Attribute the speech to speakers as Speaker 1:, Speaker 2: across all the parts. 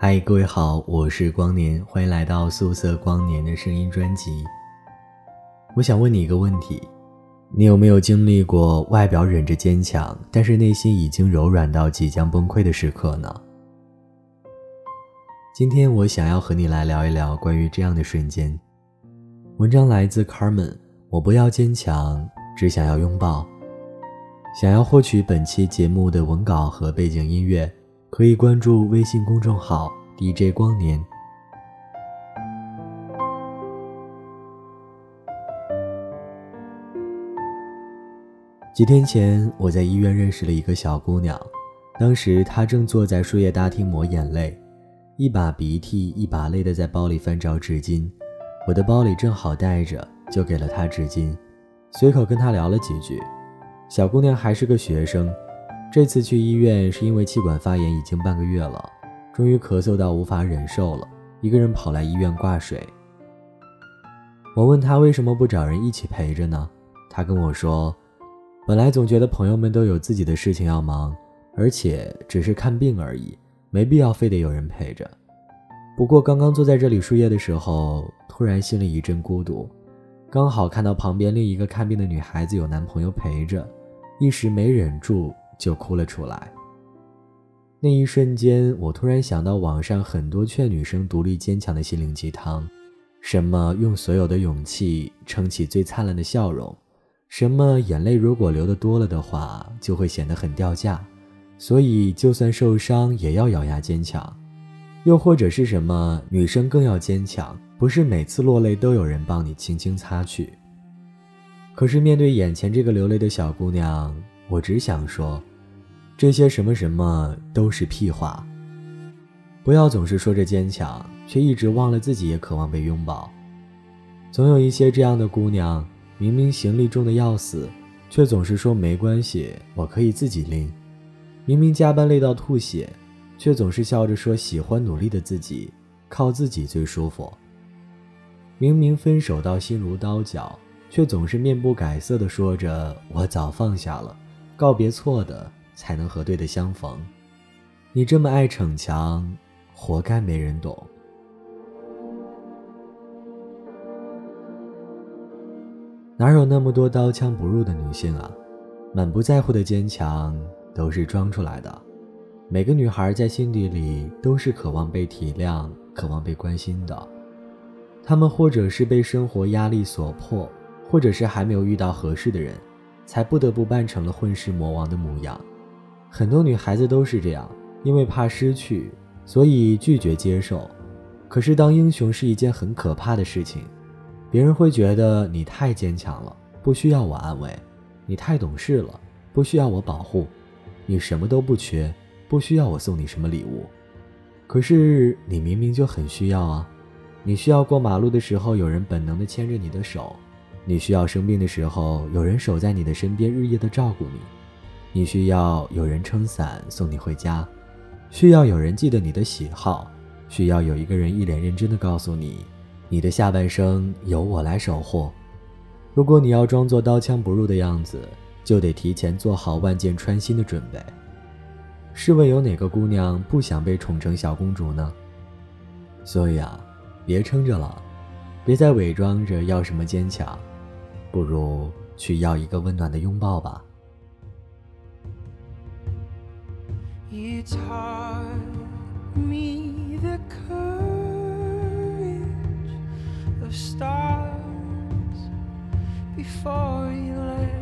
Speaker 1: 嗨，各位好，我是光年，欢迎来到素色光年的声音专辑。我想问你一个问题：你有没有经历过外表忍着坚强，但是内心已经柔软到即将崩溃的时刻呢？今天我想要和你来聊一聊关于这样的瞬间。文章来自 Carmen，我不要坚强，只想要拥抱。想要获取本期节目的文稿和背景音乐。可以关注微信公众号 DJ 光年。几天前，我在医院认识了一个小姑娘，当时她正坐在输液大厅抹眼泪，一把鼻涕一把泪的在包里翻找纸巾，我的包里正好带着，就给了她纸巾，随口跟她聊了几句。小姑娘还是个学生。这次去医院是因为气管发炎已经半个月了，终于咳嗽到无法忍受了，一个人跑来医院挂水。我问他为什么不找人一起陪着呢？他跟我说，本来总觉得朋友们都有自己的事情要忙，而且只是看病而已，没必要非得有人陪着。不过刚刚坐在这里输液的时候，突然心里一阵孤独，刚好看到旁边另一个看病的女孩子有男朋友陪着，一时没忍住。就哭了出来。那一瞬间，我突然想到网上很多劝女生独立坚强的心灵鸡汤，什么用所有的勇气撑起最灿烂的笑容，什么眼泪如果流的多了的话，就会显得很掉价，所以就算受伤也要咬牙坚强，又或者是什么女生更要坚强，不是每次落泪都有人帮你轻轻擦去。可是面对眼前这个流泪的小姑娘，我只想说。这些什么什么都是屁话。不要总是说着坚强，却一直忘了自己也渴望被拥抱。总有一些这样的姑娘，明明行李重的要死，却总是说没关系，我可以自己拎。明明加班累到吐血，却总是笑着说喜欢努力的自己，靠自己最舒服。明明分手到心如刀绞，却总是面不改色的说着我早放下了，告别错的。才能和对的相逢。你这么爱逞强，活该没人懂。哪有那么多刀枪不入的女性啊？满不在乎的坚强都是装出来的。每个女孩在心底里都是渴望被体谅、渴望被关心的。她们或者是被生活压力所迫，或者是还没有遇到合适的人，才不得不扮成了混世魔王的模样。很多女孩子都是这样，因为怕失去，所以拒绝接受。可是当英雄是一件很可怕的事情，别人会觉得你太坚强了，不需要我安慰；你太懂事了，不需要我保护；你什么都不缺，不需要我送你什么礼物。可是你明明就很需要啊！你需要过马路的时候有人本能的牵着你的手，你需要生病的时候有人守在你的身边日夜的照顾你。你需要有人撑伞送你回家，需要有人记得你的喜好，需要有一个人一脸认真的告诉你，你的下半生由我来守护。如果你要装作刀枪不入的样子，就得提前做好万箭穿心的准备。试问有哪个姑娘不想被宠成小公主呢？所以啊，别撑着了，别再伪装着要什么坚强，不如去要一个温暖的拥抱吧。You taught me the courage of stars before you left.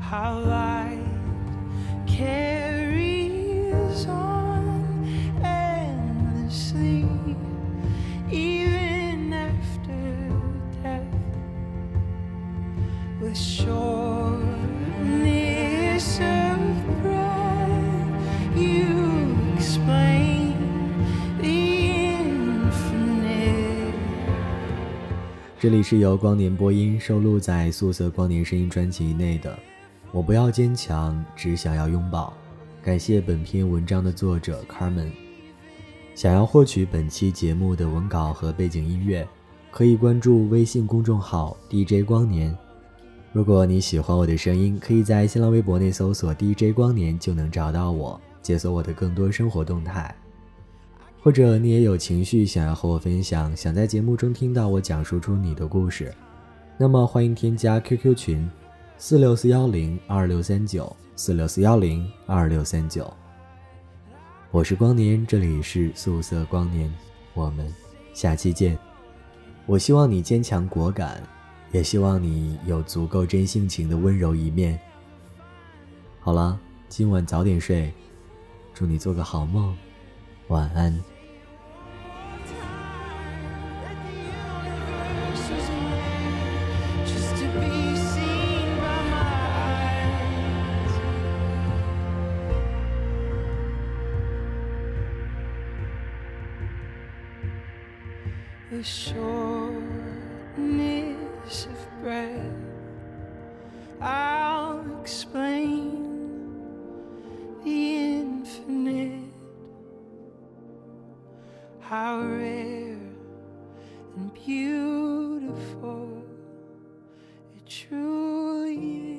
Speaker 1: How light carries on endlessly, even after death. With. 这里是由光年播音收录在素色光年声音专辑内的。我不要坚强，只想要拥抱。感谢本篇文章的作者 Carmen。想要获取本期节目的文稿和背景音乐，可以关注微信公众号 DJ 光年。如果你喜欢我的声音，可以在新浪微博内搜索 DJ 光年就能找到我。解锁我的更多生活动态。或者你也有情绪想要和我分享，想在节目中听到我讲述出你的故事，那么欢迎添加 QQ 群四六四幺零二六三九四六四幺零二六三九。我是光年，这里是素色光年，我们下期见。我希望你坚强果敢，也希望你有足够真性情的温柔一面。好了，今晚早点睡，祝你做个好梦，晚安。
Speaker 2: The shortness of breath. I'll explain the infinite, how rare and beautiful it truly.